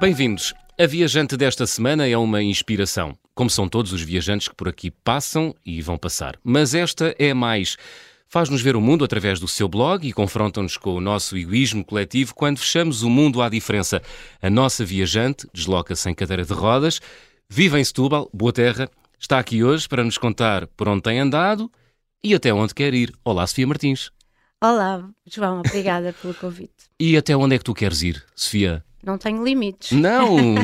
Bem-vindos. A viajante desta semana é uma inspiração, como são todos os viajantes que por aqui passam e vão passar. Mas esta é mais. Faz-nos ver o mundo através do seu blog e confronta-nos com o nosso egoísmo coletivo quando fechamos o mundo à diferença. A nossa viajante desloca-se em cadeira de rodas, vive em Setúbal, boa terra, está aqui hoje para nos contar por onde tem andado e até onde quer ir. Olá, Sofia Martins. Olá, João, obrigada pelo convite. E até onde é que tu queres ir, Sofia? Não tenho limites. Não!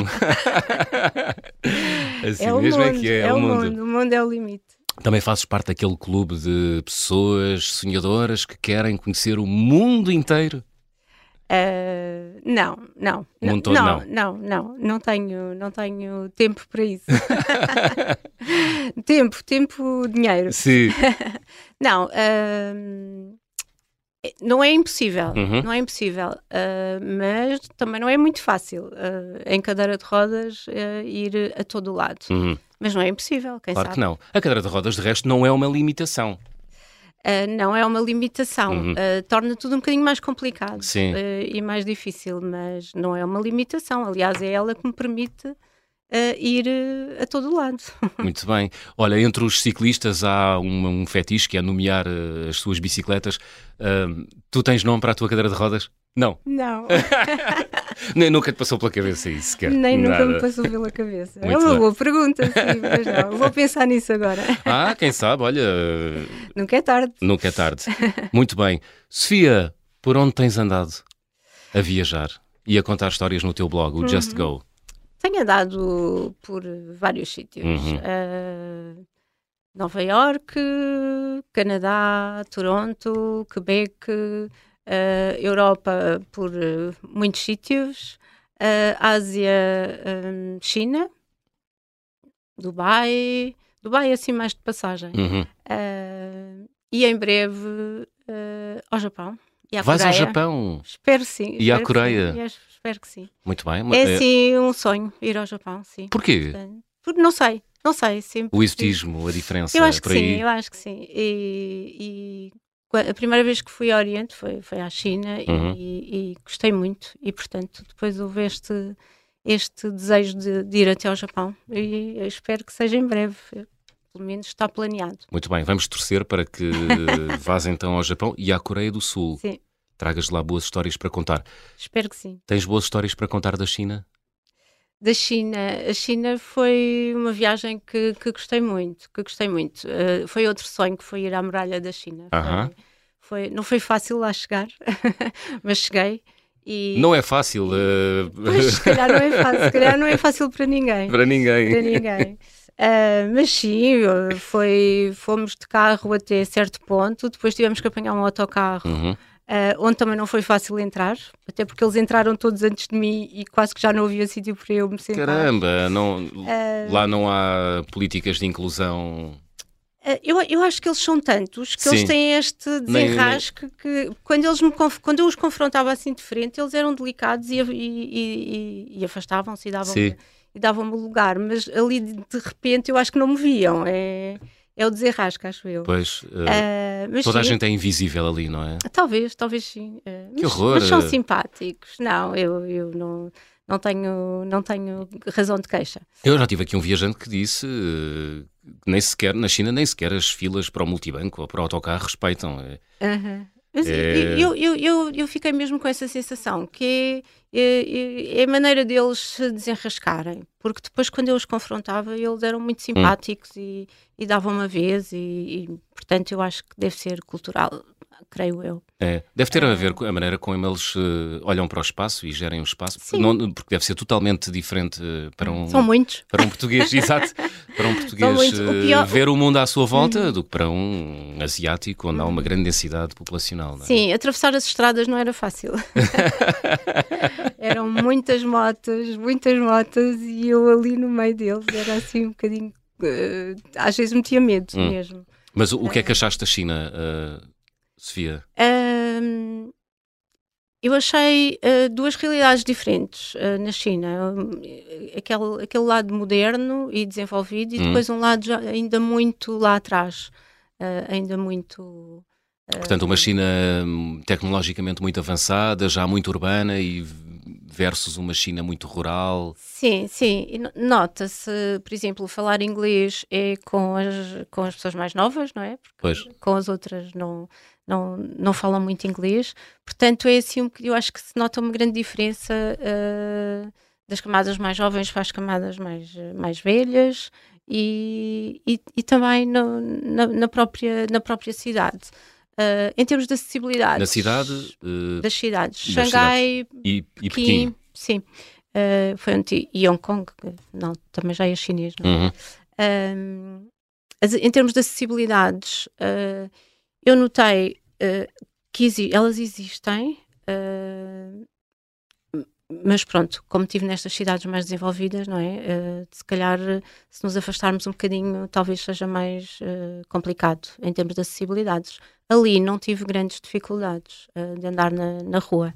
assim é o mesmo mundo, é que é, é o mundo. mundo. O mundo é o limite. Também fazes parte daquele clube de pessoas sonhadoras que querem conhecer o mundo inteiro. Ah, não, não, O mundo não, todo não, não, não, não tenho, não tenho tempo para isso. tempo, tempo, dinheiro. Sim. Não, ah, não é impossível, Uhum. não é impossível, ah, mas também não é muito fácil ah, em cadeira de rodas ah, ir a todo lado. Uhum. Mas não é impossível, quem Claro sabe? que não. A cadeira de rodas, de resto, não é uma limitação. Uh, não é uma limitação, Uhum. Uh, torna tudo um bocadinho mais complicado uh, e mais difícil, mas não é uma limitação. Aliás, é ela que me permite uh, ir uh, a todo lado. Muito bem. Olha, entre os ciclistas há um, um fetiche que é nomear eh, as suas bicicletas. Tu tens nome para a tua cadeira de rodas? Não. Não, Nem nunca te passou pela cabeça isso, sequer. nem nunca Nada. me passou pela cabeça. Muito é uma bem. boa pergunta, sim, mas não. Vou pensar nisso agora. Ah, quem sabe, olha, Nunca é tarde. nunca é tarde. Muito bem. Sofia, por onde tens andado a viajar e a contar histórias no teu blog, o Just Go? Tenho andado por vários sítios. Uhum. Uh, Nova York, Canadá, Toronto, Quebec, uh, Europa por uh, muitos sítios, uh, Ásia, um, China, Dubai, Dubai assim mais de passagem. Uhum. Uh, e em breve ao Japão. E à Vais ao Coreia. Japão. Espero sim. E à espero que Coreia? Espero que sim. Muito bem. É sim um sonho ir ao Japão, sim. Porquê? Portanto, Porque não sei, não sei. Sempre O exotismo, a diferença Eu acho que sim, eu acho que sim. E, e a primeira vez que fui ao Oriente foi, foi à China e- Uhum. e, e gostei muito. E portanto, depois houve este, este desejo de, de ir até ao Japão. E eu espero que seja em breve. Pelo menos está planeado. Muito bem, vamos torcer para que vás então ao Japão e à Coreia do Sul. Sim, Tragas lá boas histórias para contar. espero que sim. Tens boas histórias para contar da China? Da China, a China foi uma viagem que, que gostei muito, que gostei muito. Uh, foi outro sonho que foi ir à muralha da China. Foi- foi, não foi fácil lá chegar, mas cheguei. E, Não é fácil eh, Pois, se calhar não é fácil, se calhar não é fácil para ninguém. para ninguém. Para ninguém. Ah, mas sim, foi, fomos de carro até certo ponto, depois tivemos que apanhar um autocarro, Uhum. Ah, onde também não foi fácil entrar, até porque eles entraram todos antes de mim e quase que já não havia sítio para eu me sentar. Caramba, não, Ah, lá não há políticas de inclusão. Ah, Eu, eu acho que eles são tantos que Sim. eles têm este Nem- desenrasque que quando, eles me, quando eu os confrontava assim de frente, eles eram delicados e, e, e- e- afastavam-se e davam-me davam-me lugar, mas ali de, de repente eu acho que não me viam. É, é o desenrasque, acho eu. Pois, eh, Ah, mas toda a sim, gente é invisível ali, não é? Talvez, talvez sim. Ah, mas, horror. mas são simpáticos. Não, eu, eu não, não, tenho, não tenho razão de queixa. Eu já tive aqui um viajante que disse eh, que nem sequer, na China, nem sequer as filas para o multibanco ou para o autocarro respeitam. Aham. Mas É- eu, eu, eu, eu fiquei mesmo com essa sensação, que é, é- é a maneira deles se desenrascarem, porque depois quando eu os confrontava eles eram muito simpáticos e, e davam uma vez e, e, portanto eu acho que deve ser cultural, creio eu. É, deve ter a ver com a maneira como eles eh, olham para o espaço e gerem o espaço, Sim. Não- porque deve ser totalmente diferente eh, para um, São muitos. para um português, exato, para um português. O eh, pior- ver o mundo à sua volta do que para um asiático onde há uma grande densidade populacional. É? Sim, atravessar as estradas não era fácil. Eram muitas motas, muitas motas e eu ali no meio deles era assim um bocadinho. às vezes metia medo Hum. mesmo. Mas o, o que é que achaste da China, Sofia? Ahm, eu achei ah, duas realidades diferentes ah, na China. Um, aquele, aquele lado moderno e desenvolvido, e Hum. depois um lado ainda muito lá atrás. ah, ainda muito. ah, Portanto, uma China hum, tecnologicamente muito avançada, já muito urbana e versus uma China muito rural. Sim, sim. Nota-se, por exemplo, falar inglês é com as, com as pessoas mais novas, não é? Porque pois. com as outras não, não, não falam muito inglês. Portanto, é assim, eu acho que se nota uma grande diferença uh, das camadas mais jovens para as camadas mais, mais velhas e, e, e também no, na, na, própria, na própria cidade. Uh, em termos de acessibilidade. Na cidade? Uh, das cidades. Xangai, e, e Pequim. Sim. Uh, foi onde, e Hong Kong, não, também já é chinês, não é? Uhum. em termos de acessibilidades, eu notei que exi elas existem, mas pronto, como estive nestas cidades mais desenvolvidas, não é? Uh, se calhar, se nos afastarmos um bocadinho, talvez seja mais uh, complicado em termos de acessibilidades. Ali não tive grandes dificuldades uh, de andar na, na rua.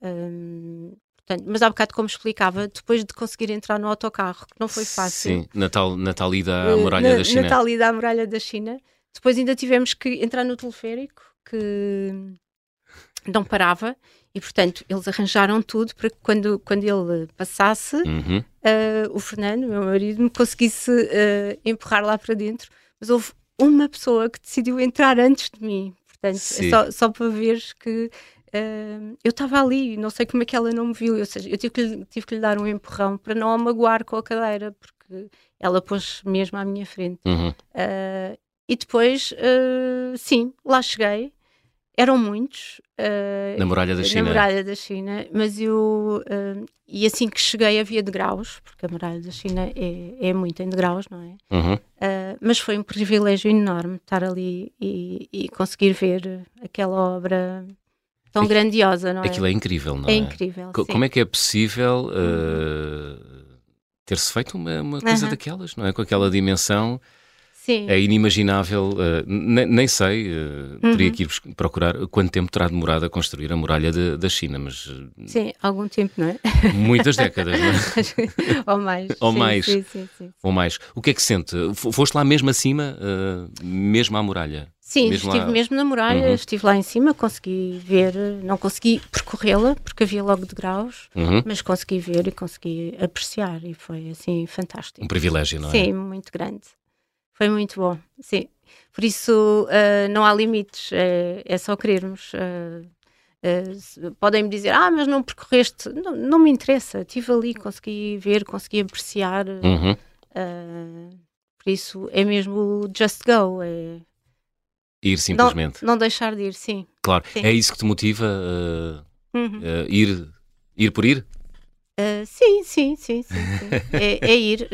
Um, mas há bocado, como explicava, depois de conseguir entrar no autocarro, que não foi fácil. Sim, Natal, Natal e da Muralha da China. Natal e da Muralha da China. Depois ainda tivemos que entrar no teleférico, que não parava e, portanto, eles arranjaram tudo para que quando, quando ele passasse, uhum. uh, o Fernando, meu marido, me conseguisse uh, empurrar lá para dentro. Mas houve uma pessoa que decidiu entrar antes de mim. Portanto, é só, só, para ver que uh, eu estava ali, não sei como é que ela não me viu. Ou seja, eu tive que, tive que lhe dar um empurrão para não a magoar com a cadeira, porque ela pôs mesmo à minha frente. Uhum. E depois, sim, lá cheguei eram muitos. Uh, na Muralha da China. Na Muralha da China, mas eu. Uh, e assim que cheguei havia degraus, porque a Muralha da China é, é muito em degraus, não é? Uhum. Uh, mas foi um privilégio enorme estar ali e, e conseguir ver aquela obra tão grandiosa, não é? Aquilo é incrível, não é? É incrível. Co como é que é possível ter-se feito uma, uma coisa uhum. daquelas, não é? Com aquela dimensão. Sim. É inimaginável, uh, nem, nem, sei, uh, uhum. teria que ir procurar quanto tempo terá demorado a construir a muralha de, da China, mas. Uh, sim, algum tempo, não é? Muitas décadas, não é? Ou mais. Ou sim, mais. Sim, sim, sim, Ou mais. O que é que sente? Foste lá mesmo acima, mesmo à muralha? Sim, mesmo estive lá... mesmo na muralha, uhum. estive lá em cima, consegui ver, não consegui percorrê-la porque havia logo de graus, uhum. mas consegui ver e consegui apreciar e foi assim fantástico. Um privilégio, não é? Sim, muito grande. Foi muito bom, sim. Por isso uh, não há limites, é, é só querermos. Uh, uh, podem-me dizer, ah, mas não percorreste. Não, não me interessa, estive ali, consegui ver, consegui apreciar. Uhum. por isso é mesmo just go. É... Ir simplesmente. Não, não, deixar de ir, sim. Claro, sim. é isso que te motiva uhum. ir, ir por ir? Sim, sim, sim, sim, sim. é, é, ir.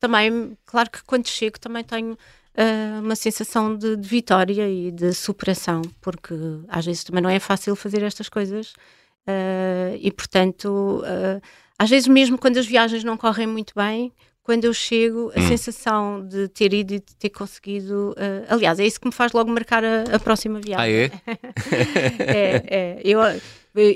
Uh, também, claro que quando chego também tenho uh, uma sensação de, de, vitória e de superação, porque às vezes também não é fácil fazer estas coisas e, portanto, às vezes mesmo quando as viagens não correm muito bem, quando eu chego, a hum. sensação de ter ido e de ter conseguido. Uh, aliás, é isso que me faz logo marcar a, a próxima viagem. Ah, é? é, é. Eu,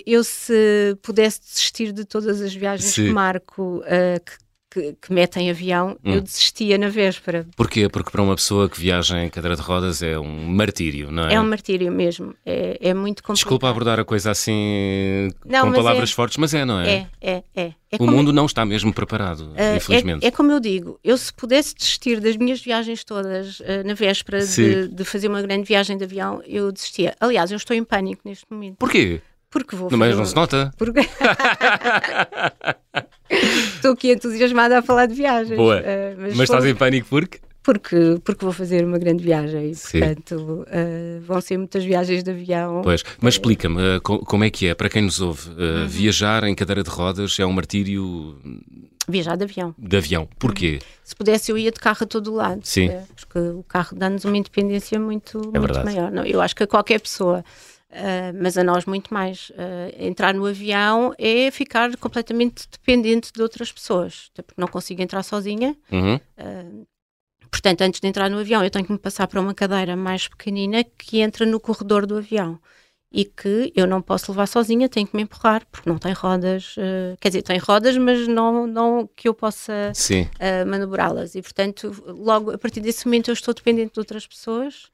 eu, se pudesse desistir de todas as viagens Sim. que marco, uh, que que, que metem avião, hum. eu desistia na véspera. Porquê? Porque para uma pessoa que viaja em cadeira de rodas é um martírio, não é? É um martírio mesmo. É, é muito complicado. Desculpa abordar a coisa assim não, com palavras é, fortes, mas é, não é? É, é, é. é o mundo não está mesmo preparado, uh, infelizmente. É, é, como eu digo, eu se pudesse desistir das minhas viagens todas uh, na véspera de, de, fazer uma grande viagem de avião, eu desistia. Aliás, eu estou em pânico neste momento. Porquê? Porque vou Não, mas não se nota. Porque... Estou aqui entusiasmada a falar de viagens. Boa. Uh, mas, mas estás em pânico porque? Porque, porque vou fazer uma grande viagem e, portanto, uh, vão ser muitas viagens de avião. Pois, mas explica-me uh, como é que é, para quem nos ouve, uhum. viajar em cadeira de rodas é um martírio. Viajar de avião. De avião. Porquê? Uhum. Se pudesse, eu ia de carro a todo lado. Sim. Porque o carro dá-nos uma independência muito, é muito maior. Não, eu acho que a qualquer pessoa Uh, mas a nós muito mais. Uh, entrar no avião é ficar completamente dependente de outras pessoas, até porque não consigo entrar sozinha. Uhum. Uh, portanto, antes de entrar no avião, eu tenho que me passar para uma cadeira mais pequenina que entra no corredor do avião e que eu não posso levar sozinha, tenho que me empurrar, porque não tem rodas, quer dizer, tem rodas, mas não, não que eu possa manobrá-las. E, portanto, logo a partir desse momento eu estou dependente de outras pessoas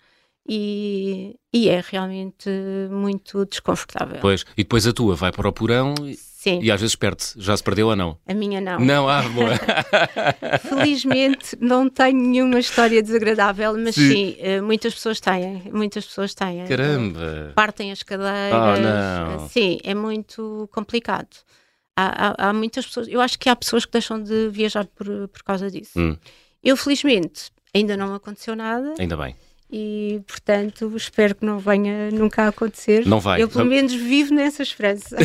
e, e é realmente muito desconfortável. Pois, e depois a tua vai para o porão e, Sim, e às vezes perde Já se perdeu ou não? a minha não. Não, ah, boa. Felizmente não tenho nenhuma história desagradável, mas Sim. sim, eh, muitas pessoas têm. Muitas pessoas têm. Caramba. Partem as cadeiras. Oh, não. Sim, é muito complicado. Há, há- há muitas pessoas. Eu acho que há pessoas que deixam de viajar por, por causa disso. Hum, Eu, felizmente, ainda não aconteceu nada ainda bem. E, portanto, espero que não venha nunca a acontecer. Não vai. Eu, pelo menos, vivo nessa esperança.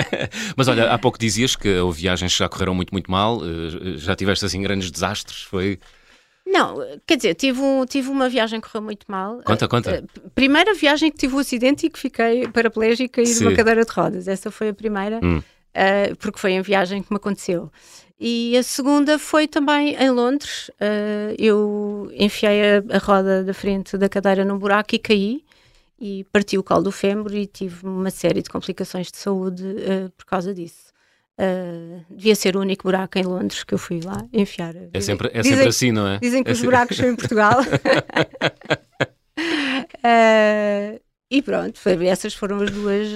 Mas olha, há pouco dizias que houve viagens que já correram muito, muito mal. eh, Já tiveste assim grandes desastres? Foi. Não, quer dizer, tive, um- tive uma viagem que correu muito mal. Conta, conta. Eh, Primeira viagem que tive um acidente e que fiquei paraplégica e Sim. numa cadeira de rodas. Essa foi a primeira, Hum. eh, porque foi a viagem que me aconteceu. E a segunda foi também em Londres. Eh, eu enfiei a, a roda da frente da cadeira num buraco e caí. E parti o colo do fémur e tive uma série de complicações de saúde eh, por causa disso. Eh, devia ser o único buraco em Londres que eu fui lá enfiar. É sempre, é Dizem- sempre assim, não é? Dizem que É os se- buracos são em Portugal. E pronto, foi, essas foram as duas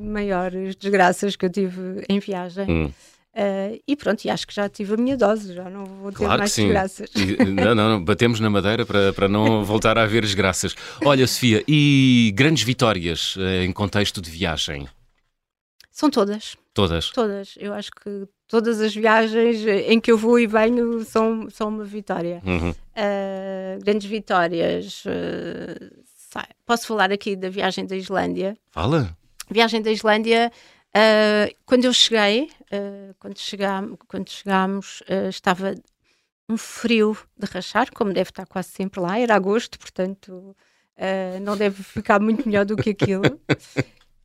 maiores desgraças que eu tive em viagem. Hum, Eh, e pronto, e acho que já tive a minha dose, já não vou ter claro mais sim. desgraças. E, não, não, não, batemos na madeira para, para não voltar a haver desgraças. Olha, Sofia, e grandes vitórias eh, em contexto de viagem? São todas, Todas. todas. Eu acho que todas as viagens em que eu vou e venho são, são uma vitória. Uhum. Eh, grandes vitórias. eh, sei- posso falar aqui da viagem da Islândia. Fala. viagem da Islândia, ah, quando eu cheguei, ah, quando, chegam, quando chegámos, ah, estava um frio de rachar, como deve estar quase sempre lá, era agosto, portanto ah, não deve ficar muito melhor do que aquilo.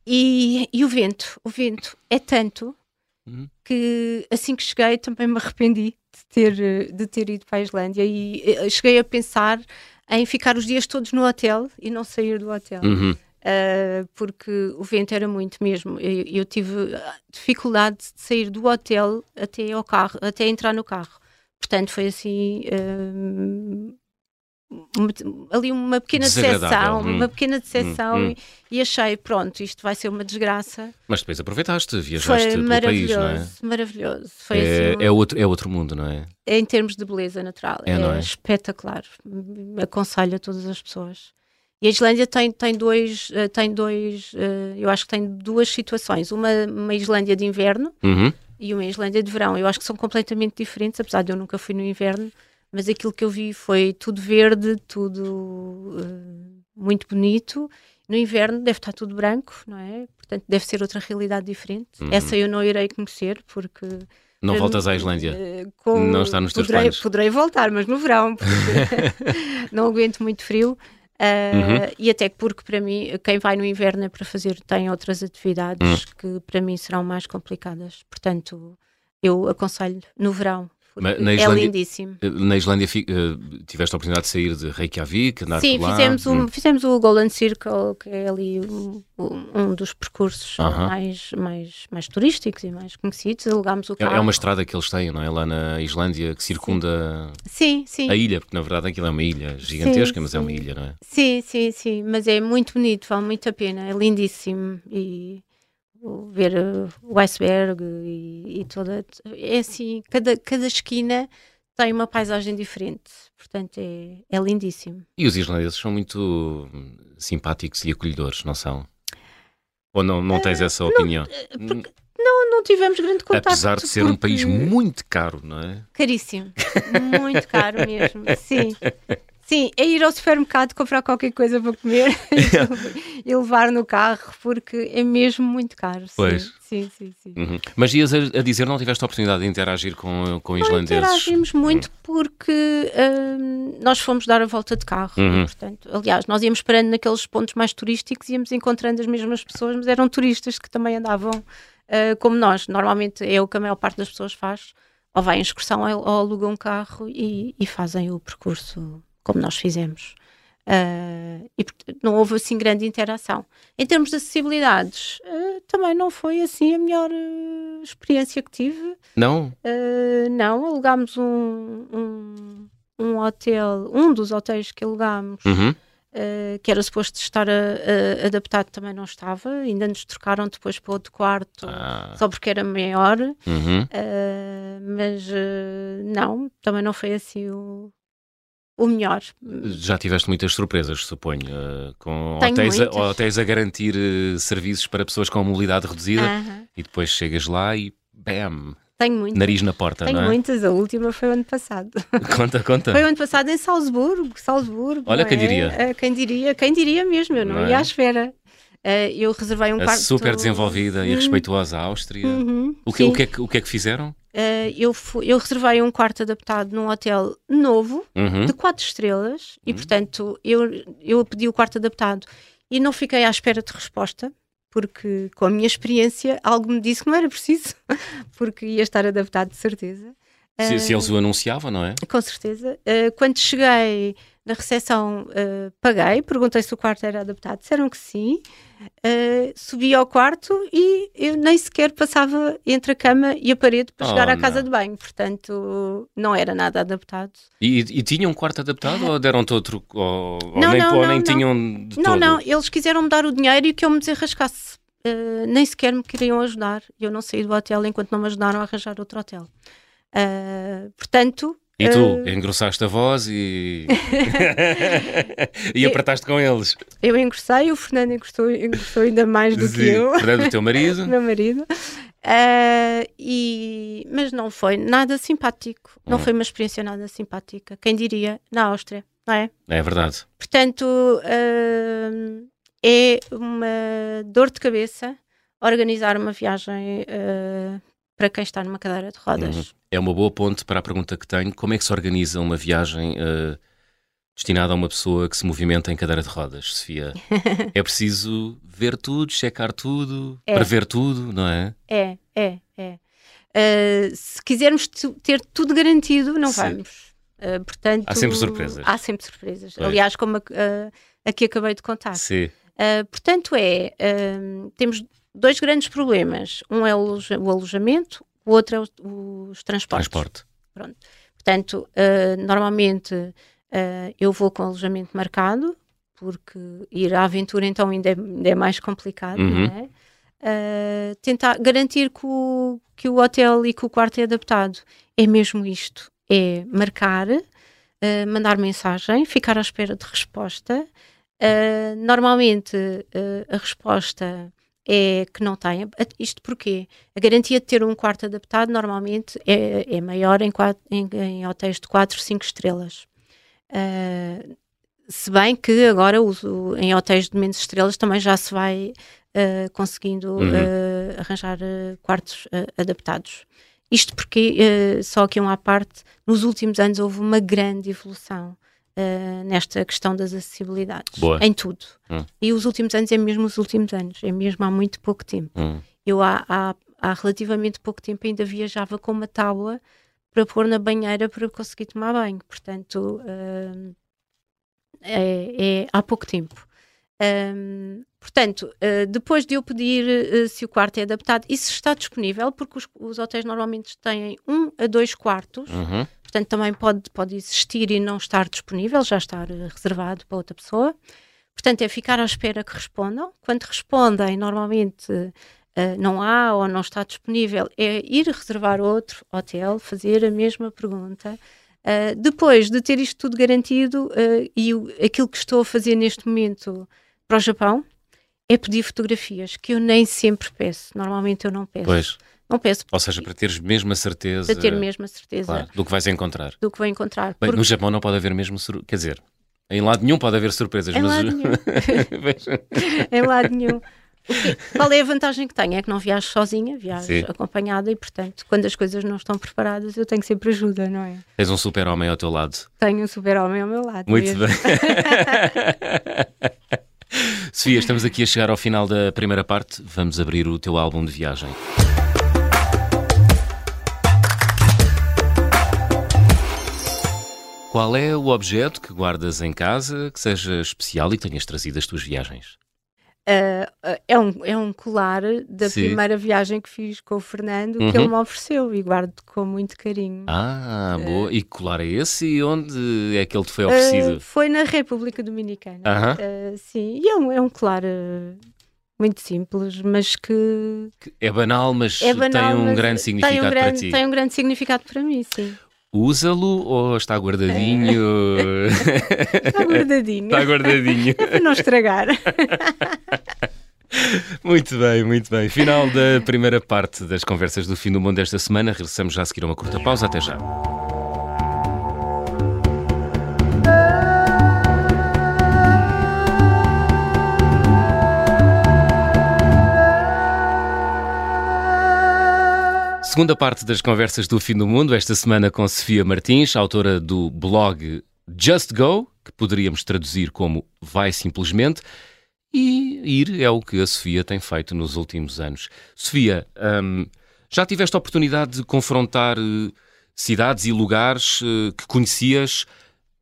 E, e o vento, o vento é tanto Uhum. que assim que cheguei também me arrependi de ter, de ter ido para a Islândia e cheguei a pensar em ficar os dias todos no hotel e não sair do hotel. Uhum. Uh, porque o vento era muito mesmo. Eu, eu tive ah, dificuldade de sair do hotel até ao carro, até entrar no carro. Portanto, foi assim. uma- ali uma pequena decepção, hum. uma pequena decepção Hum, hum. E, e achei, pronto, isto vai ser uma desgraça. Mas depois aproveitaste, viajaste foi pelo maravilhoso, país, não é? maravilhoso. Foi É, assim, é outro, é outro mundo, não é? em termos de beleza natural, É, é, é? espetacular. Aconselho a todas as pessoas. E a Islândia tem, tem dois, eh, tem dois, eh, eu acho que tem duas situações. Uma, uma Islândia de inverno Uhum. e uma Islândia de verão. Eu acho que são completamente diferentes, apesar de eu nunca fui no inverno, mas aquilo que eu vi foi tudo verde, tudo eh, muito bonito. No inverno deve estar tudo branco, não é? Portanto, deve ser outra realidade diferente. Uhum. Essa eu não irei conhecer, porque Não voltas à Islândia. com- Não está nos teus poderei, planos. Poderei voltar, mas no verão, porque não aguento muito frio. Ah, Uhum. E até porque para mim, quem vai no inverno é para fazer, tem outras atividades Hum. que para mim serão mais complicadas. Portanto, eu aconselho no verão. Mas na é Islândia- lindíssimo. Na Islândia eh, tiveste a oportunidade de sair de Reykjavik, andar Sim, por lá. fizemos, um, Hum. fizemos o Golden Circle, que é ali um, um dos percursos Aham. mais, mais, mais turísticos e mais conhecidos. Alugámos o É- carro. É uma estrada que eles têm, não é? Lá na Islândia, que circunda Sim, sim. a ilha, porque na verdade aquilo é uma ilha gigantesca, Sim, mas é uma ilha, não é? Sim, sim, sim, mas é muito bonito, vale muito a pena, é lindíssimo e ver uh, o iceberg e, e toda, é assim, cada, cada esquina tem uma paisagem diferente, portanto é, é lindíssimo. E os islandeses são muito hum, simpáticos e acolhedores, não são? Ou não, não tens essa opinião? Hum, Não, não tivemos grande contato. Apesar de ser um país muito caro, não é? Caríssimo, muito caro mesmo, sim. Sim, é ir ao supermercado comprar qualquer coisa para comer e levar no carro, porque é mesmo muito caro. sim. Pois. Sim, sim, sim. Uhum. Mas ias a, dizer não tiveste a oportunidade de interagir com, com Não islandeses? interagimos muito porque hum, nós fomos dar a volta de carro. Uhum. portanto, aliás, nós íamos parando naqueles pontos mais turísticos, íamos encontrando as mesmas pessoas, mas eram turistas que também andavam ah, como nós. Normalmente é o que a maior parte das pessoas faz. Ou vai em excursão ou, ou alugam um carro e, e fazem o percurso como nós fizemos. Ah, e não houve assim grande interação. Em termos de acessibilidades, ah, também não foi assim a melhor ah, experiência que tive. Não? Uh, não, alugámos um, um, um hotel, um dos hotéis que alugámos Uhum. Uh, que era suposto estar a, a, adaptado também não estava, ainda nos trocaram depois para outro quarto ah. só porque era maior, uhum. uh, mas uh, não, também não foi assim o, o melhor. Já tiveste muitas surpresas, suponho, com hotéis a, hotéis a, garantir serviços para pessoas com mobilidade reduzida -huh. e depois chegas lá e bam! Tenho muitas. Nariz na porta, Tenho não é? muitas, a última foi o ano passado. Conta, conta. Foi o ano passado em Salzburgo, Salzburgo. Olha, quem é? diria? Uh, quem diria? Quem diria mesmo, eu não, não ia é? à esfera. Uh, eu reservei um a quarto. Super desenvolvida e uhum. respeituosa Áustria. Uhum. O, que, o, que é que, o que é que fizeram? Uh, eu, fui, eu reservei um quarto adaptado num hotel novo, uhum. de quatro estrelas, e uhum. portanto eu, eu pedi o quarto adaptado e não fiquei à espera de resposta porque com a minha experiência algo me disse que não era preciso, porque ia estar adaptado de certeza. Se, se eles o anunciavam, não é? Com certeza. Uh, quando cheguei na recepção, uh, paguei, perguntei se o quarto era adaptado, disseram que sim. Uh, subi ao quarto e eu nem sequer passava entre a cama e a parede para oh, chegar à casa não. de banho, portanto não era nada adaptado. E, e tinham um quarto adaptado ou deram-te outro? Ou, não, ou nem, não, ou nem não, tinham de Não, todo? não, eles quiseram me dar o dinheiro e que eu me desenrascasse. Nem sequer me queriam ajudar. Eu não saí do hotel enquanto não me ajudaram a arranjar outro hotel. Uh, portanto, e tu, uh... engrossaste a voz e. e apertaste com eles. Eu engrossei, o Fernando engrossou, engrossou ainda mais do Sim. que eu. Fernando, o teu marido. Meu marido. Uh, e... Mas não foi nada simpático. Não hum. foi uma experiência nada simpática. Quem diria? Na Áustria, não é? É verdade. Portanto, uh, é uma dor de cabeça organizar uma viagem uh, para quem está numa cadeira de rodas. Uhum. É uma boa ponte para a pergunta que tenho. Como é que se organiza uma viagem uh, destinada a uma pessoa que se movimenta em cadeira de rodas, Sofia? é preciso ver tudo, checar tudo, é. prever tudo, não é? É, é, é. Uh, se quisermos ter tudo garantido, não Sim. vamos. Uh, portanto, há sempre surpresas. Há sempre surpresas. Pois. Aliás, como a, a, a, que acabei de contar. Sim. portanto, é. temos dois grandes problemas. Um é o, alojamento, o outro é o, os transportes. Transporte. Pronto. Portanto, uh, normalmente uh, eu vou com alojamento marcado, porque ir à aventura então ainda é, ainda é mais complicado, uhum. não é? Uh, tentar garantir que o, que o hotel e que o quarto é adaptado. É mesmo isto: é marcar, mandar mensagem, ficar à espera de resposta. normalmente a resposta é que não tenha. Isto porque a garantia de ter um quarto adaptado normalmente é, é maior em, quatro, em, em, hotéis de 4, 5 estrelas. Uh, se bem que agora o, em hotéis de menos estrelas também já se vai uh, conseguindo uhum. uh, arranjar quartos adaptados. Isto porque, só que um à parte, nos últimos anos houve uma grande evolução uh, nesta questão das acessibilidades. Boa. Em tudo. Hum. E os últimos anos é mesmo os últimos anos, é mesmo há muito pouco tempo. Hum. Eu há, há, há, relativamente pouco tempo ainda viajava com uma tábua para pôr na banheira para conseguir tomar banho. Portanto, uh, é, é, há pouco tempo. Um, portanto, uh, depois de eu pedir uh, se o quarto é adaptado, isso está disponível, porque os, os hotéis normalmente têm um a dois quartos, uhum portanto também pode, pode existir e não estar disponível, já estar eh, reservado para outra pessoa. Portanto, é ficar à espera que respondam. Quando respondem, normalmente uh, não há ou não está disponível, é ir reservar outro hotel, fazer a mesma pergunta. Uh, depois de ter isto tudo garantido uh, e o, aquilo que estou a fazer neste momento para o Japão é pedir fotografias, que eu nem sempre peço. Normalmente eu não peço. Pois. Não peço. Ou seja, para teres mesmo a certeza. Para ter mesmo a certeza. Claro, do que vais encontrar. Do que vou encontrar. Bem, porque... no Japão não pode haver mesmo. Quer dizer, em lado nenhum pode haver surpresas, em mas. Lado nenhum. em lado nenhum. Qual é a vantagem que tenho? É que não viajo sozinha, viajo Sim. acompanhada e, portanto, quando as coisas não estão preparadas, eu tenho sempre ajuda, não é? Tens um super-homem ao teu lado. Tenho um super-homem ao meu lado. Muito mesmo. bem. Sofia, estamos aqui a chegar ao final da primeira parte. Vamos abrir o teu álbum de viagem. Qual é o objeto que guardas em casa que seja especial e que tenhas trazido das tuas viagens? Uh, é, um, é um colar da Sim. primeira viagem que fiz com o Fernando Uhum. que ele me ofereceu e guardo com muito carinho. Ah, boa. E que colar é esse e onde é que ele te foi Uh, oferecido? foi na República Dominicana. Aham. Uh, sim, e é um, é um colar uh, muito simples, mas que É banal, mas é banal. tem um mas grande significado um grande, para ti. Tem um grande significado para mim, sim. Usa-lo ou está guardadinho? Está guardadinho. está guardadinho. para não estragar. Muito bem, muito bem. Final da primeira parte das conversas do fim do mundo desta semana. Regressamos já a seguir a uma curta pausa. Até já. Segunda parte das conversas do fim do mundo, esta semana com Sofia Martins, autora do blog Just Go, que poderíamos traduzir como Vai Simplesmente. E ir é o que a Sofia tem feito nos últimos anos. Sofia, hum, já tiveste a oportunidade de confrontar eh, cidades e lugares eh, que conhecias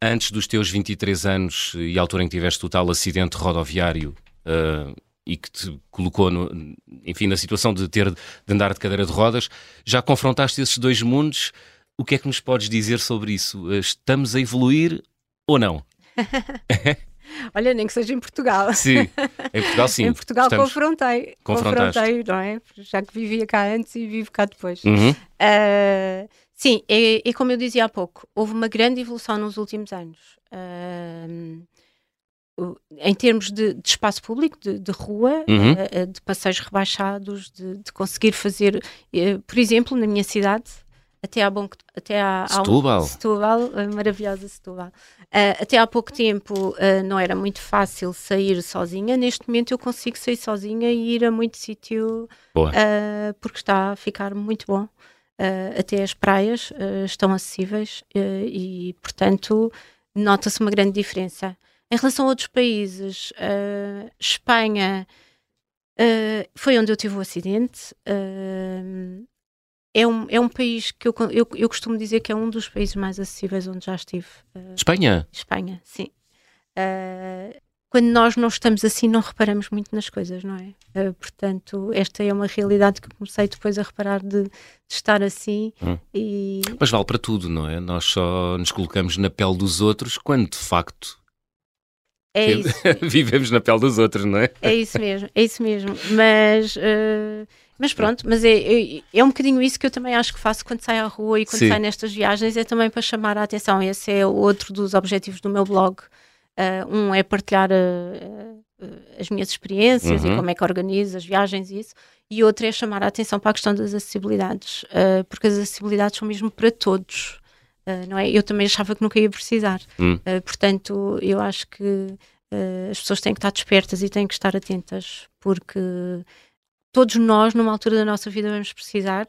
antes dos teus 23 anos e a altura em que tiveste o tal acidente rodoviário eh, e que te colocou, no- enfim, na situação de ter de andar de cadeira de rodas. Já confrontaste esses dois mundos? O que é que nos podes dizer sobre isso? Eh, Estamos a evoluir ou não? Olha, nem que seja em Portugal. Sim, em Portugal sim. em Portugal Estamos- confrontei. Confrontei, não é? Já que vivia cá antes e vivo cá depois. Uhum. Ah, sim, é, é como eu dizia há pouco, houve uma grande evolução nos últimos anos. O- em termos de, de espaço público, de, de rua, Uhum. ah, ah, de passeios rebaixados, de, de conseguir fazer, eh, por exemplo, na minha cidade, até há bom até há, há um- Setúbal. Setúbal, maravilhosa Setúbal. Ah, até há pouco tempo ah, não era muito fácil sair sozinha. Neste momento eu consigo sair sozinha e ir a muito sítio ah, porque está a ficar muito bom. Até as praias estão acessíveis e, portanto, nota-se uma grande diferença. Em relação a outros países, ah, Espanha ah, foi onde eu tive o acidente. ah, é um, é um país que eu, eu, eu costumo dizer que é um dos países mais acessíveis onde já estive. Espanha? Espanha, sim. Quando nós não estamos assim, não reparamos muito nas coisas, não é? Portanto, esta é uma realidade que comecei depois a reparar de, de estar assim Hum. e Mas vale para tudo, não é? Nós só nos colocamos na pele dos outros quando de facto é isso, vivemos na pele dos outros, não é? é isso mesmo, é isso mesmo. Mas, ah, mas pronto, mas é, é, um bocadinho isso que eu também acho que faço quando saio à rua e quando Sim. saio nestas viagens, é também para chamar a atenção. Esse é outro dos objetivos do meu blog. Ah, um é partilhar ah, as minhas experiências Uhum. e como é que organizo as viagens e isso. E outro é chamar a atenção para a questão das acessibilidades, porque as acessibilidades são mesmo para todos. Ah, não é? Eu também achava que nunca ia precisar. Hum. Ah, portanto, eu acho que ah, as pessoas têm que estar despertas e têm que estar atentas, porque todos nós, numa altura da nossa vida, vamos precisar.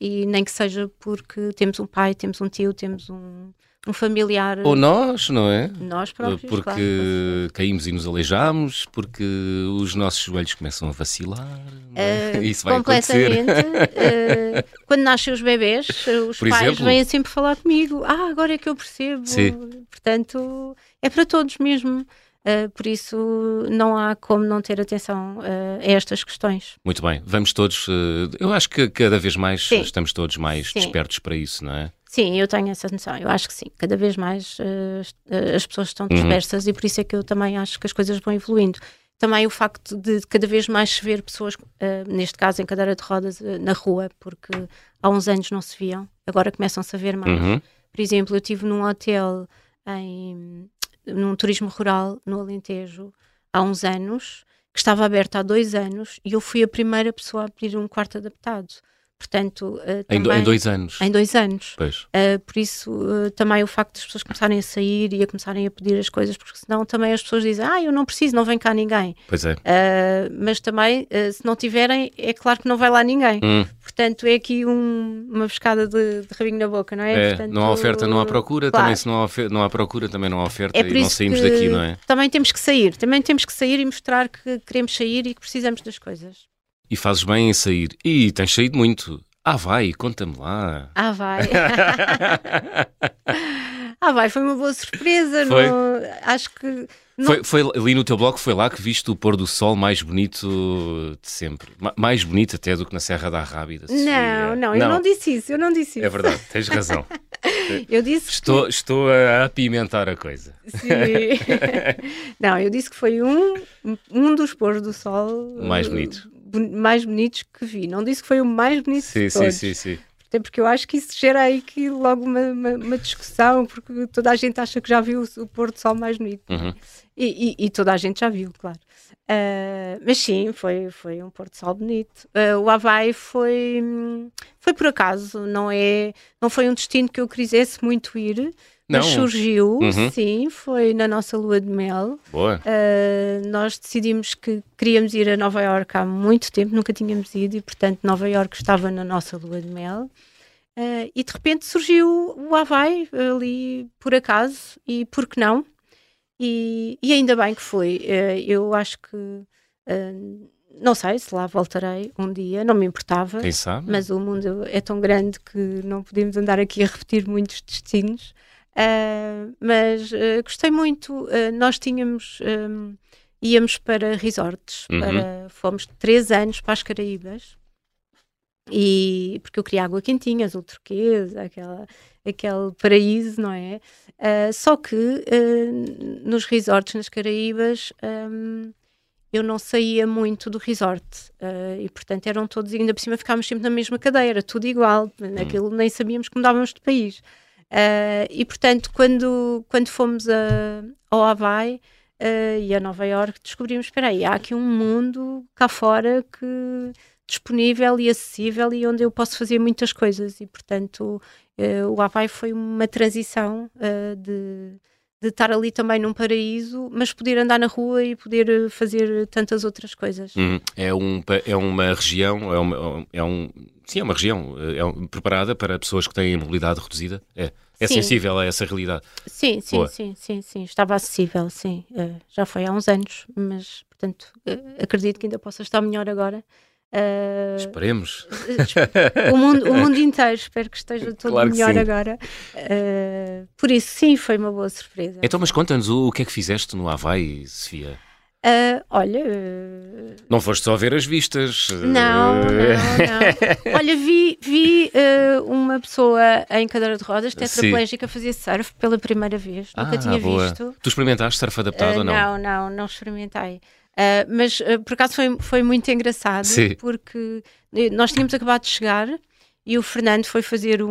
e nem que seja porque temos um pai, temos um tio, temos um, um familiar, Ou nós, não é? nós próprios, porque claro. caímos e nos aleijamos, porque os nossos joelhos começam a vacilar. é? Ah, Isso vai acontecer. completamente. Ah, quando nascem os bebés, os Por pais exemplo? vêm sempre falar comigo. Ah, agora é que eu percebo. Sim. Portanto, é para todos mesmo. Ah, por isso, não há como não ter atenção ah, a estas questões. Muito bem, vamos todos. eh, eu acho que cada vez mais Sim. estamos todos mais Sim. despertos para isso, não é? Sim, eu tenho essa noção. Eu acho que sim. Cada vez mais ah, as pessoas estão Uhum. dispersas e por isso é que eu também acho que as coisas vão evoluindo. Também o facto de cada vez mais se ver pessoas, ah, neste caso em cadeira de rodas, ah, na rua, porque há uns anos não se viam, agora começam-se a ver mais. Uhum. Por exemplo, eu estive num hotel em num turismo rural no Alentejo há uns anos, que estava aberto há dois anos, e eu fui a primeira pessoa a pedir um quarto adaptado. Portanto, eh, Em, do- também- em dois anos. em dois anos. Pois. Uh, por isso, uh, também o facto das pessoas começarem a sair e a começarem a pedir as coisas, porque senão também as pessoas dizem, ah, eu não preciso, não vem cá ninguém. Pois é. Uh, mas também, uh, se não tiverem, é claro que não vai lá ninguém. Hum, Portanto, é aqui um- uma pescada de, de rabinho na boca, não é? é, Portanto, não há oferta, não há procura. claro. Também se não há, não há procura, também não há oferta É e não saímos daqui, não é? Também temos que sair, também temos que sair e mostrar que queremos sair e que precisamos das coisas. E fazes bem em sair. E tens saído muito. Ah, vai, conta-me lá. Ah, vai. ah, vai, foi uma boa surpresa. Foi? não- acho que Foi, foi ali no teu blog, foi lá que viste o pôr do sol mais bonito de sempre. Ma- mais bonito até do que na Serra da. Sofia. Não, não, eu não disse isso, eu não disse isso. É verdade, tens razão. Eu disse Estou, estou a apimentar a coisa. que... Sim. não, eu disse que foi um, um dos pôres do sol Mais eh, bonito. bon- mais bonitos que vi. Não disse que foi o mais bonito Sim, de sim, todos. sim, sim. Até porque eu acho que isso gera aí que logo uma, uma, uma discussão, porque toda a gente acha que já viu o, o pôr do sol mais bonito. Uhum. E, e- e toda a gente já viu, claro. Ah, mas sim, foi, foi um pôr do sol bonito. Ah, o Havaí foi, foi por acaso, não, é, não foi um destino que eu quisesse muito ir, mas Não. surgiu, Uhum. sim, foi na nossa lua de mel. Boa. Uh, nós decidimos que queríamos ir a Nova Iorque há muito tempo, nunca tínhamos ido e, portanto, Nova Iorque estava na nossa lua de mel. Uh, e de repente surgiu o Havaí ali por acaso e por que não? E, e ainda bem que foi. Uh, eu acho que uh, não sei se lá voltarei um dia, não me importava. Quem sabe? Mas o mundo é tão grande que não podemos andar aqui a repetir muitos destinos. Ah, mas ah, gostei muito. Ah, nós tínhamos. ah, íamos para resorts. Uhum. Para, fomos três anos para as Caraíbas. E, porque eu queria água quentinha, azul turquesa, aquela, aquele paraíso, não é? Ah, só que ah, nos resorts nas Caraíbas ah, eu não saía muito do resort ah, e portanto eram todos, ainda por cima ficávamos sempre na mesma cadeira, tudo igual, naquilo nem sabíamos que mudávamos de país. E portanto, quando, quando fomos a, ao Havaí ah, e a Nova York, descobrimos: espera aí, há aqui um mundo cá fora que disponível e acessível e onde eu posso fazer muitas coisas. E portanto, eh, o Havaí foi uma transição ah, de, de estar ali também num paraíso, mas poder andar na rua e poder eh, fazer tantas outras coisas. Uhum. É, um, é uma região, é, uma, é um, sim, é uma região é um- preparada para pessoas que têm mobilidade reduzida. É, é Sim. sensível a essa realidade. Sim, sim, Boa. sim, sim, sim, estava acessível, sim. Eh, já foi há uns anos, mas portanto acredito que ainda possa estar melhor agora. Eh, Esperemos. o, mundo, o mundo inteiro espero que esteja todo Claro melhor agora. Eh, por isso, sim, foi uma boa surpresa. Então, mas conta-nos o, o que é que fizeste no Havaí, Sofia? Eh, olha, eh, Não foste só ver as vistas. Não, não, eh, não. Olha, vi, vi eh, uma pessoa em cadeira de rodas, tetraplégica, fazer surf pela primeira vez. Nunca Ah, tinha boa. visto. Tu experimentaste surf adaptado ou não? Não, não, não experimentei. Ah, mas ah, por acaso foi, foi muito engraçado Sim. porque eh, nós tínhamos acabado de chegar e o Fernando foi fazer um,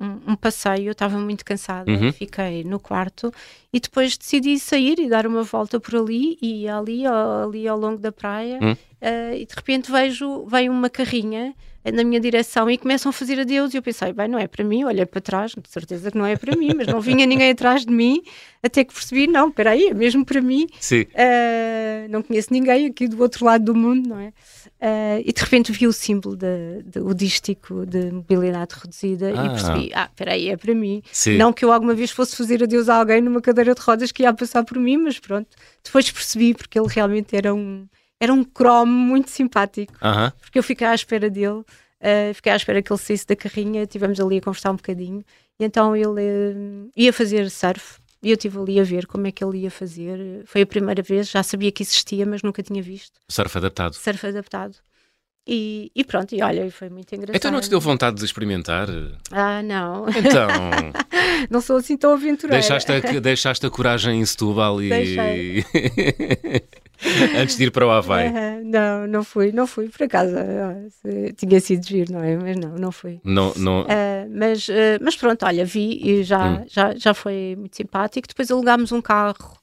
um, um passeio. Eu estava muito cansada, Uhum. fiquei no quarto e depois decidi sair e dar uma volta por ali e ali, ao- ali ao longo da praia. Hum. ah, e de repente vejo veio uma carrinha na minha direção e começam a fazer adeus e eu pensei, bem, não é para mim, olhei para trás, de certeza que não é para mim, mas não vinha ninguém atrás de mim, até que percebi, não, espera aí, é mesmo para mim, Sim. Uh, não conheço ninguém aqui do outro lado do mundo, não é? Uh, e de repente vi o símbolo de, de- o dístico de mobilidade reduzida Ah. e percebi, ah, espera aí, é para mim. Sim. Não que eu alguma vez fosse fazer adeus a alguém numa cadeira de rodas que ia passar por mim, mas pronto. Depois percebi porque ele realmente era um, era um cromo muito simpático, Aham. porque eu fiquei à espera dele, uh, fiquei à espera que ele saísse da carrinha, estivemos ali a conversar um bocadinho, e então ele uh, ia fazer surf, e eu estive ali a ver como é que ele ia fazer. Foi a primeira vez, já sabia que existia, mas nunca tinha visto Surf adaptado. surf adaptado. E, e pronto, e olha, foi muito engraçado. Então não te deu vontade de experimentar? Ah, não, Então, não sou assim tão aventureira. deixaste a, deixaste a coragem em Setúbal e... Antes de ir para o Havaí. Não, não fui, não fui, por acaso. ah, se- Tinha sido giro, não é? Mas não, não fui. Não, não... Ah, mas, ah, mas pronto, olha, vi e já, Hum. já, já foi muito simpático. Depois alugámos um carro,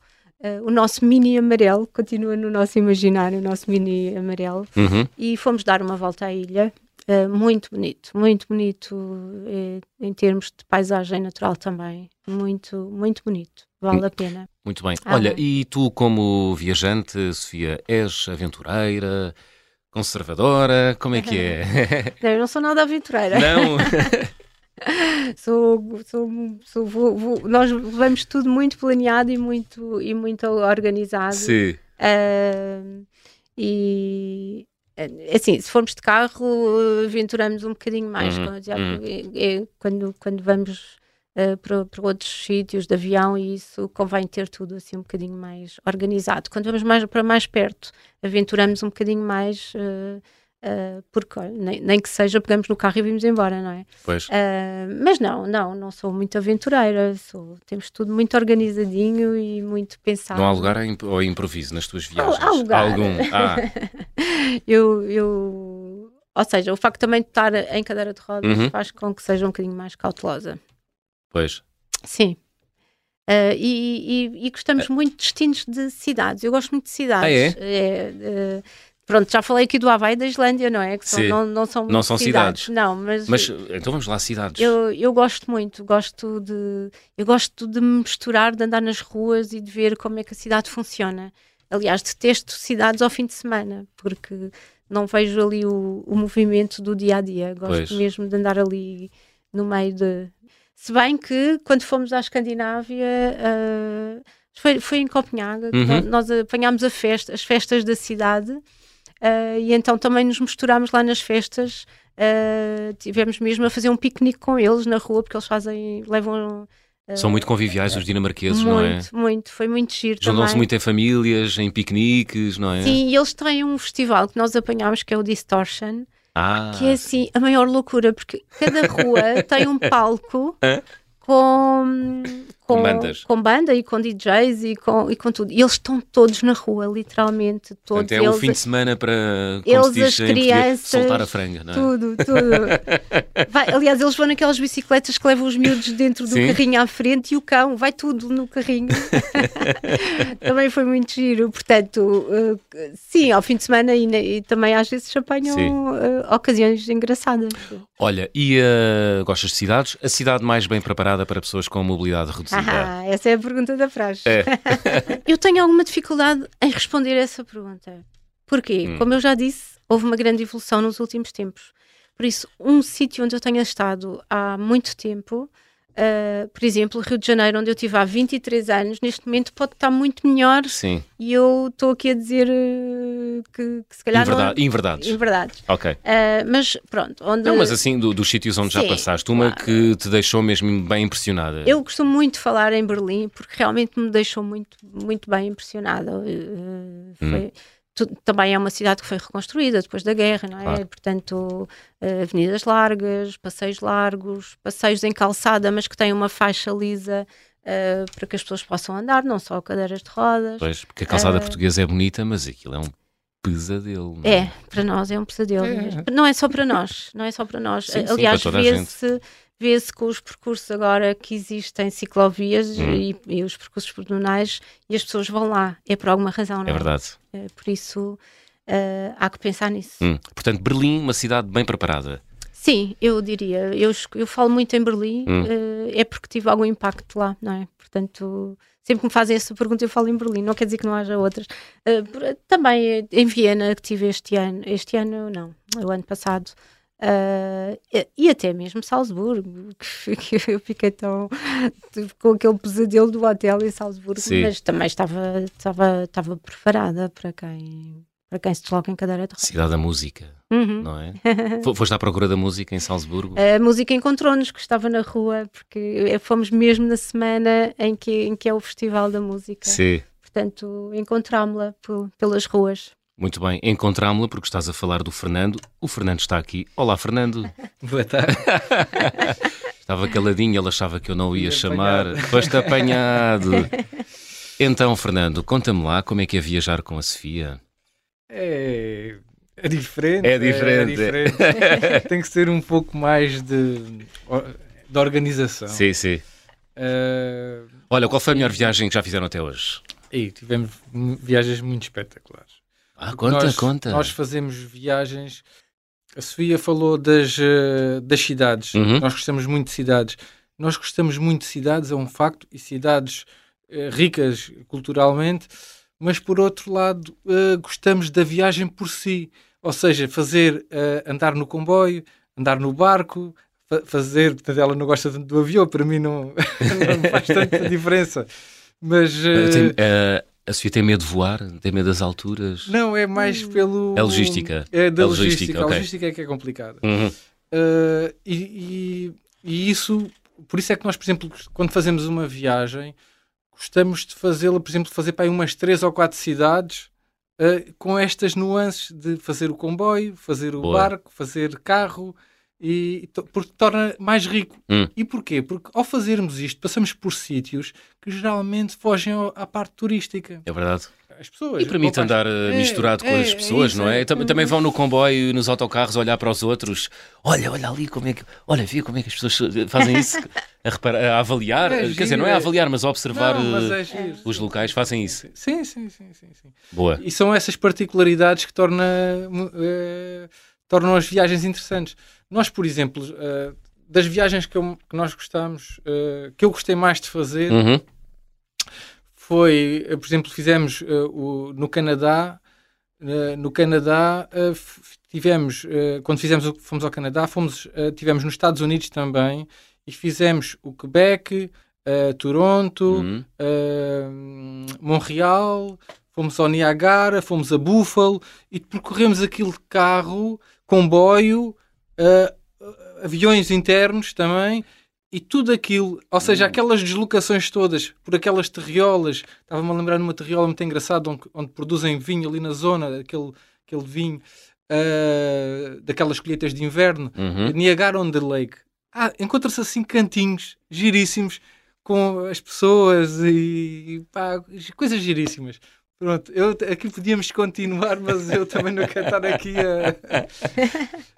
ah, o nosso mini amarelo, continua no nosso imaginário, o nosso mini amarelo, Uhum. e fomos dar uma volta à ilha. muito bonito, muito bonito eh, em termos de paisagem natural também. Muito, muito bonito. Vale a pena. Muito bem. Ah, Olha, bom. e tu, como viajante, Sofia, és aventureira, conservadora? Como é que é? Não, eu não sou nada aventureira. Não? sou, sou, sou- vou- vou- nós levamos tudo muito planeado e muito, e muito organizado. Sim. Ah, e eh, assim, se formos de carro, eh, aventuramos um bocadinho mais. Uhum, dizia, uhum. é- é quando, quando vamos uh, para, para, outros sítios de avião e isso convém ter tudo assim um bocadinho mais organizado. Quando vamos mais para mais perto, aventuramos um bocadinho mais. Uh, Uh, porque nem, nem, que seja pegamos no carro e vimos embora, não é? Pois. Uh, mas não, não, não sou muito aventureira, sou, temos tudo muito organizadinho e muito pensado. Não há lugar ao improviso nas tuas viagens? Há, há lugar. algum? Ah. eu, eu, ou seja, o facto também de estar em cadeira de rodas uhum. faz com que seja um bocadinho mais cautelosa. Pois. Sim. Uh, e, e, e, gostamos muito de destinos de cidades. Eu gosto muito de cidades. Ah, é? é Pronto, já falei aqui do Havaí e da Islândia, não é? Que são, não, não são, não são cidades. cidades. Não, mas, mas então vamos lá, cidades. Eu, eu gosto muito, gosto de eu gosto de me misturar, de andar nas ruas e de ver como é que a cidade funciona. Aliás, detesto cidades ao fim de semana, porque não vejo ali o, o movimento do dia a dia. Gosto pois. mesmo de andar ali no meio de. Se bem que quando fomos à Escandinávia. Uh, foi, foi em Copenhaga, uhum. nós, apanhámos a festa, as festas da cidade Uh, e então também nos misturámos lá nas festas. Uh, tivemos mesmo a fazer um piquenique com eles na rua, porque eles fazem, levam. Uh, São muito conviviais os dinamarqueses, muito, não é? Muito, muito. Foi muito giro Juntam-se muito em famílias, em piqueniques, não é? Sim, e eles têm um festival que nós apanhámos que é o Distortion. Ah, que é assim a maior loucura, porque cada rua tem um palco com, com, Bandas. com banda e com DJs e com, e com tudo. E eles estão todos na rua, literalmente. Todos. Portanto, é eles, o fim de semana para eles, diz, as crianças, soltar a franga, não é? Tudo, tudo. vai, aliás, eles vão naquelas bicicletas que levam os miúdos dentro do Sim. carrinho à frente e o cão vai tudo no carrinho. também foi muito giro. Portanto, uh, sim, ao fim de semana e, e também às vezes apanham uh, ocasiões engraçadas. Olha, e uh, gostas de cidades? A cidade mais bem preparada para pessoas com mobilidade reduzida? Ah, essa é a pergunta da frase. É. eu tenho alguma dificuldade em responder essa pergunta. Porquê? Hum. Como eu já disse, houve uma grande evolução nos últimos tempos. Por isso, um sítio onde eu tenha estado há muito tempo Uh, por exemplo, Rio de Janeiro, onde eu estive há 23 anos, neste momento pode estar muito melhor. Sim. E eu estou aqui a dizer uh, que, que, se calhar. Inverdade, não... Inverdades. Inverdades. Ok. Uh, mas pronto. Onde... Não, mas assim, do, dos sítios onde Sim, já passaste, uma claro. que te deixou mesmo bem impressionada. Eu costumo muito falar em Berlim, porque realmente me deixou muito, muito bem impressionada. foi. Hum também é uma cidade que foi reconstruída depois da guerra, não é? Claro. Portanto, uh, avenidas largas, passeios largos, passeios em calçada, mas que têm uma faixa lisa uh, para que as pessoas possam andar, não só cadeiras de rodas. Pois, porque a calçada uh, portuguesa é bonita, mas aquilo é um pesadelo. É? é? para nós é um pesadelo. É. Não é só para nós, não é só para nós. Sim, Aliás, vê-se vê-se com os percursos agora que existem ciclovias hum. e, e, os percursos pedonais e as pessoas vão lá. É por alguma razão, não é? É verdade. É, por isso uh, há que pensar nisso. Hum. Portanto, Berlim, uma cidade bem preparada. Sim, eu diria. Eu, eu falo muito em Berlim, hum. uh, é porque tive algum impacto lá, não é? Portanto, sempre que me fazem essa pergunta, eu falo em Berlim. Não quer dizer que não haja outras. Uh, também em Viena, que tive este ano. Este ano, não, o ano passado. Uh, e até mesmo Salzburgo, que eu fiquei tão com aquele pesadelo do hotel em Salzburgo, Sim. mas também estava, estava, estava preparada para quem, para quem se desloca em cadeira de rodas. Cidade da música, uhum. não é? Foste à procura da música em Salzburgo? A música encontrou-nos, que estava na rua, porque fomos mesmo na semana em que, em que é o Festival da Música. Sim. Portanto, encontrámos-la pelas ruas. Muito bem, encontrámo-la porque estás a falar do Fernando. O Fernando está aqui. Olá, Fernando. Boa tarde. Estava caladinho, ele achava que eu não o ia chamar. Foste apanhado. Então, Fernando, conta-me lá como é que é viajar com a Sofia. É, é diferente. É diferente. É, é diferente. Tem que ser um pouco mais de, de organização. Sim, sim. Uh, Olha, qual foi a melhor viagem que já fizeram até hoje? E tivemos viagens muito espetaculares. Ah, conta, nós, conta. Nós fazemos viagens. A Sofia falou das, uh, das cidades. Uhum. Nós gostamos muito de cidades. Nós gostamos muito de cidades, é um facto, e cidades uh, ricas culturalmente, mas por outro lado, uh, gostamos da viagem por si. Ou seja, fazer, andar no comboio, andar no barco, fa fazer. Portanto, ela não gosta tanto do avião, para mim não, não faz tanta diferença. Mas. Tem, a Sofia tem medo de voar? Tem medo das alturas? Não, é mais pelo. É logística. É da é logística. logística. Okay. A logística é que é complicada. Uhum. Uh, e, e, e, isso por isso é que nós, por exemplo, quando fazemos uma viagem, gostamos de fazê-la, por exemplo, fazer para aí umas três ou quatro cidades uh, com estas nuances de fazer o comboio, fazer o Boa. barco, fazer carro, e, porque torna mais rico. Hum. E porquê? Porque ao fazermos isto, passamos por sítios que geralmente fogem à parte turística. É verdade. As pessoas. E permite andar eh, é, misturado é, com as é pessoas, é não é? Também, também vão no comboio e nos autocarros olhar para os outros. Olha, olha ali como é que. Olha, vê como é que as pessoas fazem isso. A, reparar, a avaliar. É, Quer dizer, não é a avaliar, mas a observar não, mas é os locais fazem isso. Sim, sim, sim, sim, sim. Boa. E são essas particularidades que torna, uh, tornam as viagens interessantes. Nós, por exemplo, uh, das viagens que, eu, que nós gostamos, uh, que eu gostei mais de fazer, uhum. foi, uh, por exemplo, fizemos o, no Canadá. no Canadá tivemos, quando fizemos, fomos ao Canadá, fomos, tivemos nos Estados Unidos também e fizemos o Quebec, Toronto, uhum. Montreal, fomos ao Niagara, fomos a Buffalo e percorremos aquilo de carro, comboio, uh, aviões internos também e tudo aquilo, ou seja, aquelas deslocações todas por aquelas terriolas, estava-me a lembrar numa terriola muito engraçada onde, onde, produzem vinho ali na zona, aquele, aquele vinho uh, daquelas colheitas de inverno, uhum. Niagara on the Lake. Ah, encontra-se assim cantinhos giríssimos com as pessoas e, e pá, coisas giríssimas. Pronto, eu, aqui podíamos continuar, mas eu também não quero estar aqui a.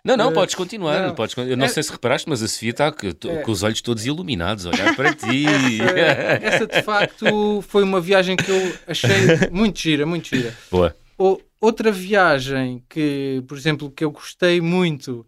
Não, não, podes continuar. Não. Podes, eu não é... sei se reparaste, mas a Sofia está com, é... com os olhos todos iluminados, a olhar para ti. Essa, essa, de facto foi uma viagem que eu achei muito gira, muito gira. Boa. O, outra viagem que, por exemplo, que eu gostei muito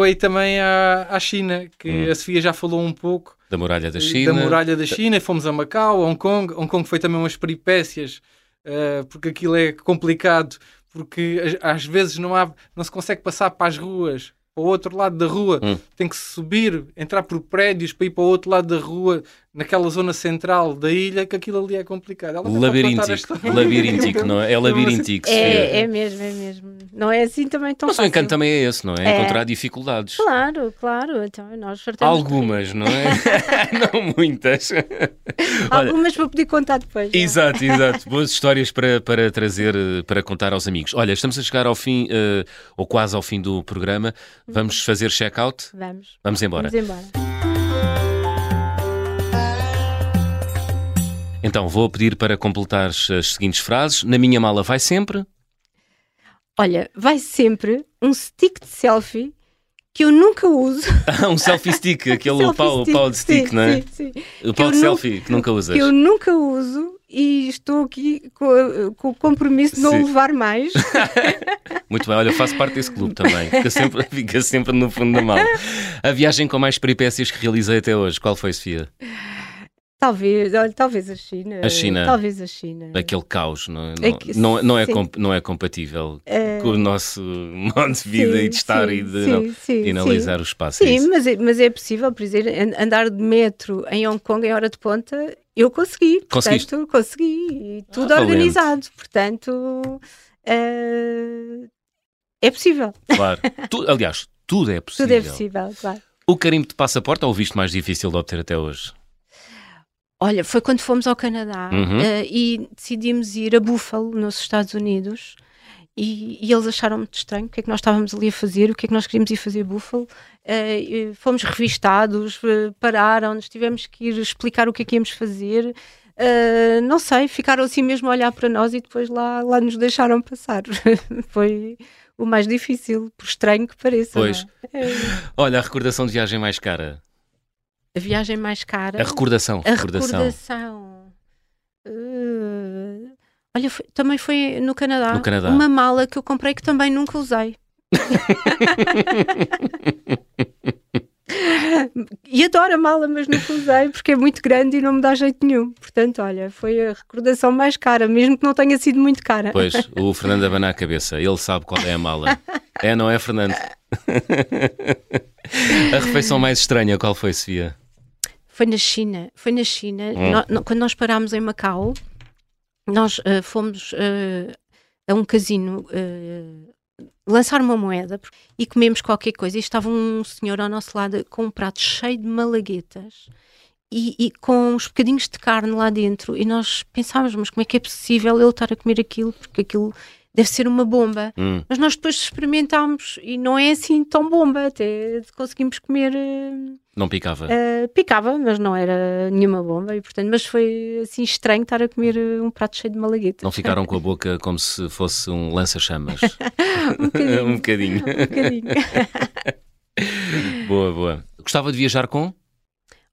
foi também à, à China, que hum. a Sofia já falou um pouco. Da muralha da China. Da muralha da China, fomos a Macau, Hong Kong. Hong Kong foi também umas peripécias, uh, porque aquilo é complicado, porque às vezes não, há, não se consegue passar para as ruas para o outro lado da rua, hum. tem que subir, entrar por prédios para ir para o outro lado da rua, naquela zona central da ilha, que aquilo ali é complicado. Ela labiríntico, labiríntico, não é? É labiríntico. É, é mesmo, é mesmo. Não é assim também tão Mas fácil. o encanto também é esse, não é? é. Encontrar dificuldades. Claro, claro. Então, nós Algumas, não é? não muitas. Algumas vou pedir contar depois. Não? Exato, exato. Boas histórias para, para trazer, para contar aos amigos. Olha, estamos a chegar ao fim, uh, ou quase ao fim do programa. Vamos fazer check-out? Vamos. Vamos embora. Vamos embora. Então, vou pedir para completar as seguintes frases. Na minha mala vai sempre. Olha, vai sempre um stick de selfie que eu nunca uso. Ah, um selfie stick, aquele selfie pau, stick, pau de stick, sim, não é? Sim, sim. O pau de selfie que nunca usas. Que eu nunca uso e estou aqui com, com o compromisso de não sim. levar mais. Muito bem, olha, eu faço parte desse clube também. Fica sempre, fica sempre no fundo da mala. A viagem com mais peripécias que realizei até hoje, qual foi, Sofia? Talvez, olha, talvez a China. A China. Talvez a China. Aquele caos, não é? Não, é, que, não, não, é, não é compatível é... com o nosso modo de vida sim, e de estar sim, e de, sim, sim, analisar o espaço. É sim, mas é, mas é possível, por exemplo, andar de metro em Hong Kong em hora de ponta, eu consegui. Conseguiste? Portanto, consegui. Tudo ah, organizado. Portanto, uh, é possível. Claro. tu, aliás, tudo é possível. Tudo é possível, claro. O carimbo de passaporte é o visto mais difícil de obter até hoje? Olha, foi quando fomos ao Canadá uhum. uh, e decidimos ir a Buffalo, nos Estados Unidos, e, e, eles acharam muito estranho o que é que nós estávamos ali a fazer, o que é que nós queríamos ir fazer a Buffalo. Uh, fomos revistados, uh, pararam-nos, tivemos que ir explicar o que é que íamos fazer. Uh, não sei, ficaram assim mesmo a olhar para nós e depois lá, lá nos deixaram passar. Foi o mais difícil, por estranho que pareça. Pois. É? Olha, a recordação de viagem mais cara a viagem mais cara. A recordação. A recordação. recordação. Uh, olha, foi, também foi no Canadá, no Canadá. Uma mala que eu comprei que também nunca usei. e adoro a mala, mas nunca usei porque é muito grande e não me dá jeito nenhum. Portanto, olha, foi a recordação mais cara, mesmo que não tenha sido muito cara. Pois, o Fernando abana a cabeça, ele sabe qual é a mala. É, não é, Fernando? a refeição mais estranha, qual foi, Sofia? Foi na China. Foi na China. Hum. No, no, quando nós parámos em Macau, nós uh, fomos uh, a um casino uh, lançar uma moeda e comemos qualquer coisa. E estava um senhor ao nosso lado com um prato cheio de malaguetas e, e, com uns bocadinhos de carne lá dentro. E nós pensávamos, mas como é que é possível ele estar a comer aquilo? Porque aquilo deve ser uma bomba. Hum. Mas nós depois experimentámos e não é assim tão bomba, até conseguimos comer. Uh, não picava? Uh, picava, mas não era nenhuma bomba, e portanto, mas foi assim estranho estar a comer uh, um prato cheio de malaguetas. Não ficaram com a boca como se fosse um lança-chamas? um bocadinho. um bocadinho. um bocadinho. boa, boa. Gostava de viajar com?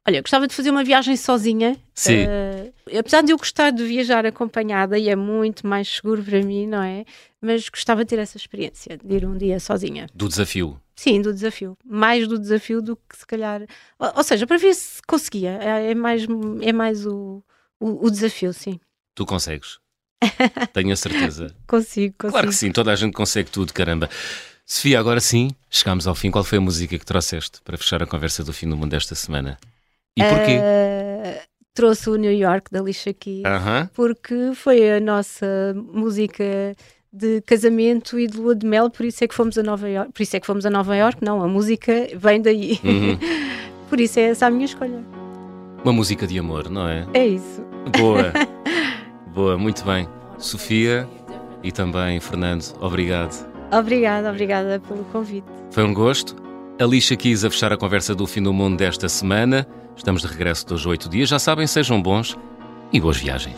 Olha, gostava de fazer uma viagem sozinha. Sim. Uh, apesar de eu gostar de viajar acompanhada, e é muito mais seguro para mim, não é? Mas gostava de ter essa experiência, de ir um dia sozinha. Do desafio? Sim, do desafio. Mais do desafio do que se calhar. Ou, ou seja, para ver se conseguia. É, é mais, é mais o, o, o desafio, sim. Tu consegues? Tenho a certeza. consigo, consigo. Claro que sim, toda a gente consegue tudo, caramba. Sofia, agora sim, chegamos ao fim. Qual foi a música que trouxeste para fechar a conversa do fim do mundo desta semana? E porquê? Uh, trouxe o New York da Alicia Keys uh -huh. porque foi a nossa música de casamento e de lua de mel, por isso é que fomos a Nova York. Por isso é que fomos a Nova York, não, a música vem daí. Uhum. por isso é essa a minha escolha. Uma música de amor, não é? É isso. Boa. Boa, muito bem. Sofia e também Fernando, obrigado. Obrigada, obrigada pelo convite. Foi um gosto. Alicia quis a fechar a conversa do fim do mundo desta semana. Estamos de regresso dos oito dias. Já sabem, sejam bons e boas viagens.